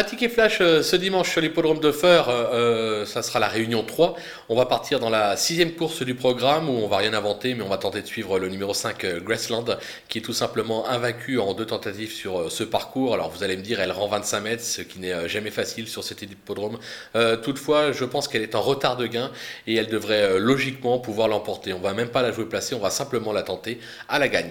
Un ticket flash euh, ce dimanche sur l'hippodrome de Feur, euh, euh ça sera la réunion 3. On va partir dans la sixième course du programme où on va rien inventer, mais on va tenter de suivre le numéro 5 euh, Graceland qui est tout simplement invaincu en deux tentatives sur ce parcours. Alors vous allez me dire, elle rend 25 mètres, ce qui n'est jamais facile sur cet hippodrome. toutefois, je pense qu'elle est en retard de gain et elle devrait logiquement pouvoir l'emporter. On va même pas la jouer placée, on va simplement la tenter à la gagne.